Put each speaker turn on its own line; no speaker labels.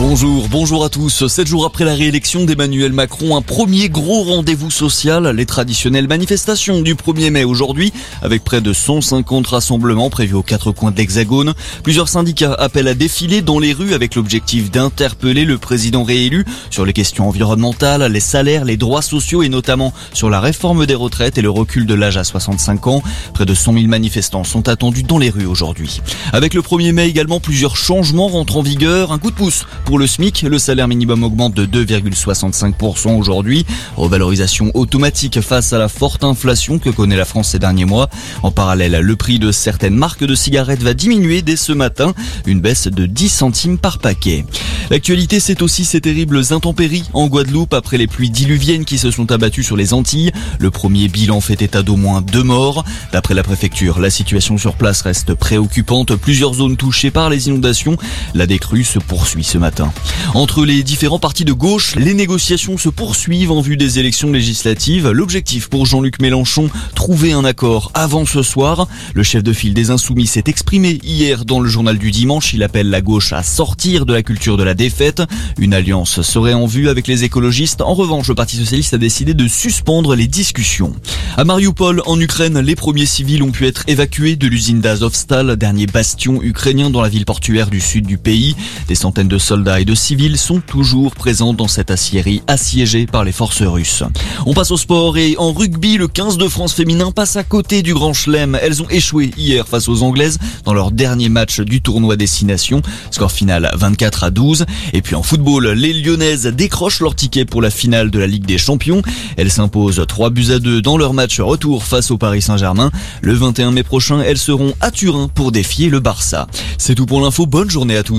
Bonjour, bonjour à tous. Sept jours après la réélection d'Emmanuel Macron, un premier gros rendez-vous social, les traditionnelles manifestations du 1er mai aujourd'hui, avec près de 150 rassemblements prévus aux quatre coins de l'Hexagone. Plusieurs syndicats appellent à défiler dans les rues avec l'objectif d'interpeller le président réélu sur les questions environnementales, les salaires, les droits sociaux et notamment sur la réforme des retraites et le recul de l'âge à 65 ans. Près de 100 000 manifestants sont attendus dans les rues aujourd'hui. Avec le 1er mai également, plusieurs changements rentrent en vigueur. Un coup de pouce pour le SMIC, le salaire minimum augmente de 2,65% aujourd'hui. Revalorisation automatique face à la forte inflation que connaît la France ces derniers mois. En parallèle, le prix de certaines marques de cigarettes va diminuer dès ce matin, une baisse de 10 centimes par paquet. L'actualité, c'est aussi ces terribles intempéries en Guadeloupe après les pluies diluviennes qui se sont abattues sur les Antilles. Le premier bilan fait état d'au moins deux morts. D'après la préfecture, la situation sur place reste préoccupante. Plusieurs zones touchées par les inondations. La décrue se poursuit ce matin. Entre les différents partis de gauche, les négociations se poursuivent en vue des élections législatives. L'objectif pour Jean-Luc Mélenchon, trouver un accord avant ce soir. Le chef de file des Insoumis s'est exprimé hier dans le journal du dimanche. Il appelle la gauche à sortir de la culture de la défaite. Une alliance serait en vue avec les écologistes. En revanche, le Parti socialiste a décidé de suspendre les discussions. À Mariupol, en Ukraine, les premiers civils ont pu être évacués de l'usine d'Azovstal, dernier bastion ukrainien dans la ville portuaire du sud du pays. Des centaines de soldats et de civils sont toujours présents dans cette aciérie assiégée par les forces russes. On passe au sport et en rugby, le 15 de France féminin passe à côté du Grand Chelem. Elles ont échoué hier face aux Anglaises dans leur dernier match du tournoi Destination. Score final 24 à 12. Et puis en football, les Lyonnaises décrochent leur ticket pour la finale de la Ligue des Champions. Elles s'imposent 3 buts à 2 dans leur match retour face au Paris Saint-Germain. Le 21 mai prochain, elles seront à Turin pour défier le Barça. C'est tout pour l'info. Bonne journée à tous.